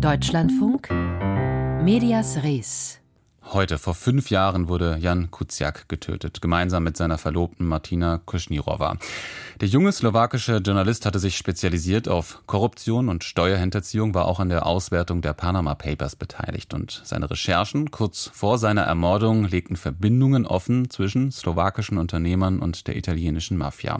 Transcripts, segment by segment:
Deutschlandfunk Medias Res Heute, vor fünf Jahren, wurde Jan Kuciak getötet, gemeinsam mit seiner Verlobten Martina Kuschnirova. Der junge slowakische Journalist hatte sich spezialisiert auf Korruption und Steuerhinterziehung, war auch an der Auswertung der Panama Papers beteiligt. Und seine Recherchen kurz vor seiner Ermordung legten Verbindungen offen zwischen slowakischen Unternehmern und der italienischen Mafia.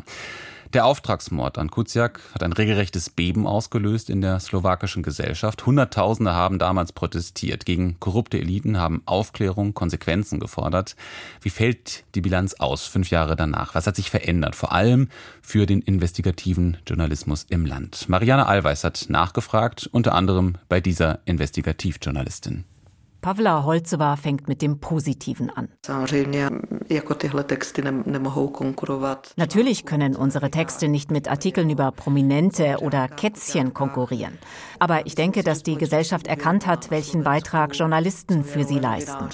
Der Auftragsmord an Kuciak hat ein regelrechtes Beben ausgelöst in der slowakischen Gesellschaft. Hunderttausende haben damals protestiert. Gegen korrupte Eliten haben Aufklärung, Konsequenzen gefordert. Wie fällt die Bilanz aus, fünf Jahre danach? Was hat sich verändert? Vor allem für den investigativen Journalismus im Land. Marianne Allweis hat nachgefragt, unter anderem bei dieser Investigativjournalistin. Pavla Holzeva fängt mit dem Positiven an. Natürlich können unsere Texte nicht mit Artikeln über Prominente oder Kätzchen konkurrieren. Aber ich denke, dass die Gesellschaft erkannt hat, welchen Beitrag Journalisten für sie leisten.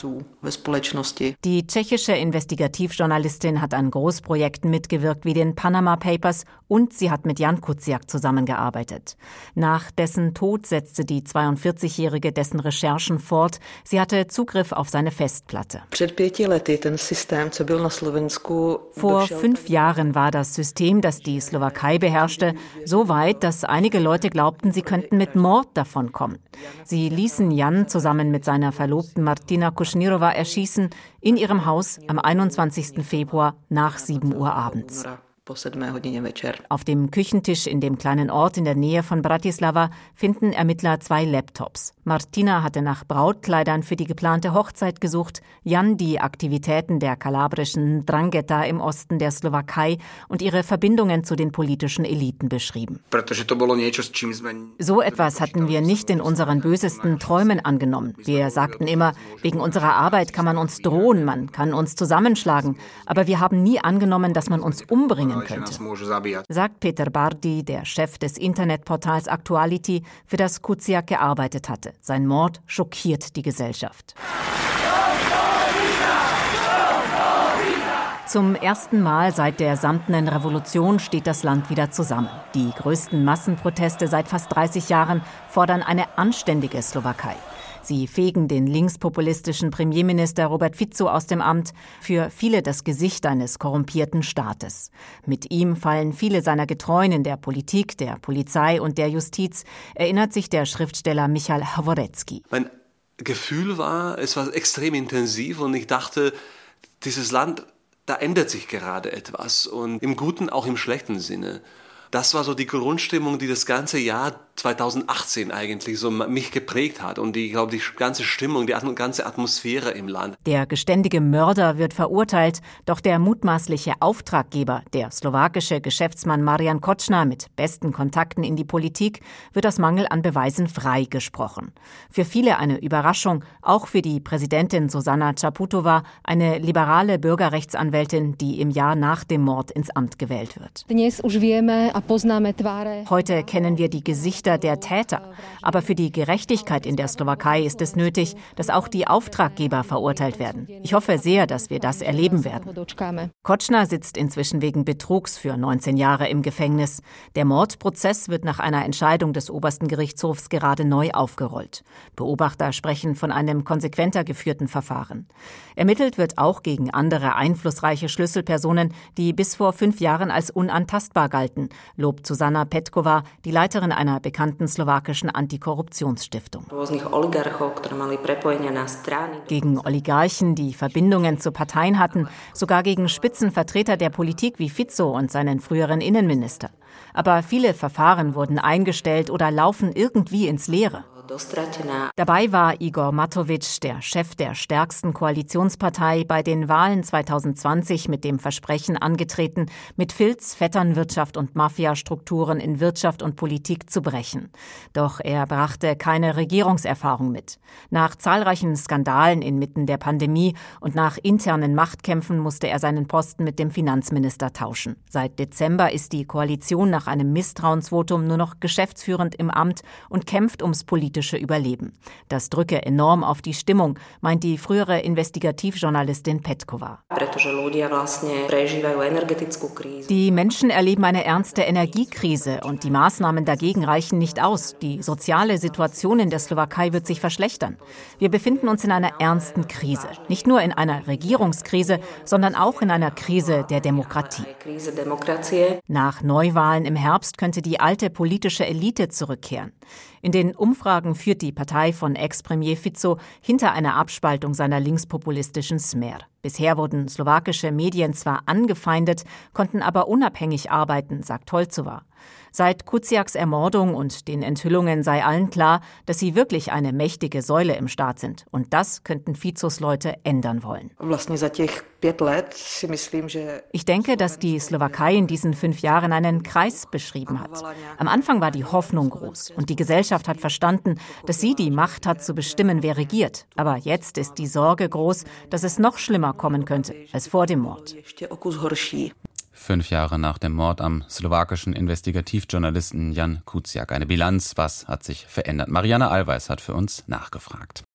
Die tschechische Investigativjournalistin hat an Großprojekten mitgewirkt wie den Panama Papers und sie hat mit Jan Kuciak zusammengearbeitet. Nach dessen Tod setzte die 42-Jährige dessen Recherchen fort, Sie hatte Zugriff auf seine Festplatte. Vor fünf Jahren war das System, das die Slowakei beherrschte, so weit, dass einige Leute glaubten, sie könnten mit Mord davonkommen. Sie ließen Jan zusammen mit seiner Verlobten Martina Kuschnirova erschießen in ihrem Haus am 21. Februar nach 7 Uhr abends. Auf dem Küchentisch in dem kleinen Ort in der Nähe von Bratislava finden Ermittler zwei Laptops. Martina hatte nach Brautkleidern für die geplante Hochzeit gesucht, Jan die Aktivitäten der kalabrischen Drangheta im Osten der Slowakei und ihre Verbindungen zu den politischen Eliten beschrieben. So etwas hatten wir nicht in unseren bösesten Träumen angenommen. Wir sagten immer, wegen unserer Arbeit kann man uns drohen, man kann uns zusammenschlagen, aber wir haben nie angenommen, dass man uns umbringen bringen könnte, sagt Peter Bardi, der Chef des Internetportals Actuality, für das Kuciak gearbeitet hatte. Sein Mord schockiert die Gesellschaft. Zum ersten Mal seit der samtenen Revolution steht das Land wieder zusammen. Die größten Massenproteste seit fast 30 Jahren fordern eine anständige Slowakei. Sie fegen den linkspopulistischen Premierminister Robert Fico aus dem Amt, für viele das Gesicht eines korrumpierten Staates. Mit ihm fallen viele seiner Getreuen in der Politik, der Polizei und der Justiz, erinnert sich der Schriftsteller Michal Haworecki. Mein Gefühl war, es war extrem intensiv und ich dachte, dieses Land, da ändert sich gerade etwas und im guten, auch im schlechten Sinne. Das war so die Grundstimmung, die das ganze Jahr 2018 eigentlich so mich geprägt hat und die, glaube die ganze Stimmung, die ganze Atmosphäre im Land. Der geständige Mörder wird verurteilt, doch der mutmaßliche Auftraggeber, der slowakische Geschäftsmann Marian Kotschner mit besten Kontakten in die Politik, wird aus Mangel an Beweisen freigesprochen. Für viele eine Überraschung, auch für die Präsidentin Susanna Czaputova, eine liberale Bürgerrechtsanwältin, die im Jahr nach dem Mord ins Amt gewählt wird. Heute kennen wir die Gesichter der Täter. Aber für die Gerechtigkeit in der Slowakei ist es nötig, dass auch die Auftraggeber verurteilt werden. Ich hoffe sehr, dass wir das erleben werden. Kotschner sitzt inzwischen wegen Betrugs für 19 Jahre im Gefängnis. Der Mordprozess wird nach einer Entscheidung des obersten Gerichtshofs gerade neu aufgerollt. Beobachter sprechen von einem konsequenter geführten Verfahren. Ermittelt wird auch gegen andere einflussreiche Schlüsselpersonen, die bis vor fünf Jahren als unantastbar galten, lobt Susanna Petkova, die Leiterin einer bekannten slowakischen Antikorruptionsstiftung. Gegen Oligarchen, die Verbindungen zu Parteien hatten, sogar gegen Spitzenvertreter der Politik wie Fico und seinen früheren Innenminister. Aber viele Verfahren wurden eingestellt oder laufen irgendwie ins Leere. Dabei war Igor Matovic, der Chef der stärksten Koalitionspartei, bei den Wahlen 2020 mit dem Versprechen angetreten, mit Filz, Vetternwirtschaft und Mafiastrukturen in Wirtschaft und Politik zu brechen. Doch er brachte keine Regierungserfahrung mit. Nach zahlreichen Skandalen inmitten der Pandemie und nach internen Machtkämpfen musste er seinen Posten mit dem Finanzminister tauschen. Seit Dezember ist die Koalition nach einem Misstrauensvotum nur noch geschäftsführend im Amt und kämpft ums politische politische Überleben. Das drücke enorm auf die Stimmung, meint die frühere Investigativjournalistin Petkova. Die Menschen erleben eine ernste Energiekrise und die Maßnahmen dagegen reichen nicht aus. Die soziale Situation in der Slowakei wird sich verschlechtern. Wir befinden uns in einer ernsten Krise. Nicht nur in einer Regierungskrise, sondern auch in einer Krise der Demokratie. Nach Neuwahlen im Herbst könnte die alte politische Elite zurückkehren. In den Umfragen führt die Partei von Ex-Premier Fico hinter einer Abspaltung seiner linkspopulistischen Smer. Bisher wurden slowakische Medien zwar angefeindet, konnten aber unabhängig arbeiten, sagt Holzowa. Seit Kuciaks Ermordung und den Enthüllungen sei allen klar, dass sie wirklich eine mächtige Säule im Staat sind. Und das könnten Fizos Leute ändern wollen. Ich denke, dass die Slowakei in diesen fünf Jahren einen Kreis beschrieben hat. Am Anfang war die Hoffnung groß und die Gesellschaft hat verstanden, dass sie die Macht hat zu bestimmen, wer regiert. Aber jetzt ist die Sorge groß, dass es noch schlimmer kommen könnte als vor dem Mord. Fünf Jahre nach dem Mord am slowakischen Investigativjournalisten Jan Kuciak. Eine Bilanz, was hat sich verändert? Marianne Allweis hat für uns nachgefragt.